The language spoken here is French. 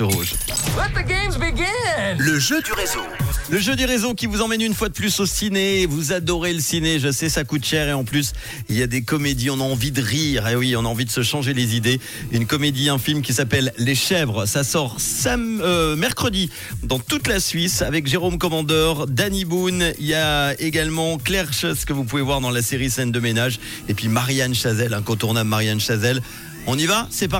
Rouge. Let the games begin. Le jeu du réseau. Le jeu du réseau qui vous emmène une fois de plus au ciné. Vous adorez le ciné, je sais, ça coûte cher et en plus, il y a des comédies, on a envie de rire. Et oui, on a envie de se changer les idées. Une comédie, un film qui s'appelle Les Chèvres. Ça sort euh, mercredi dans toute la Suisse avec Jérôme Commandeur, Danny Boone. Il y a également Claire Schuss que vous pouvez voir dans la série Scène de ménage. Et puis Marianne Chazelle, incontournable Marianne Chazelle. On y va C'est parti.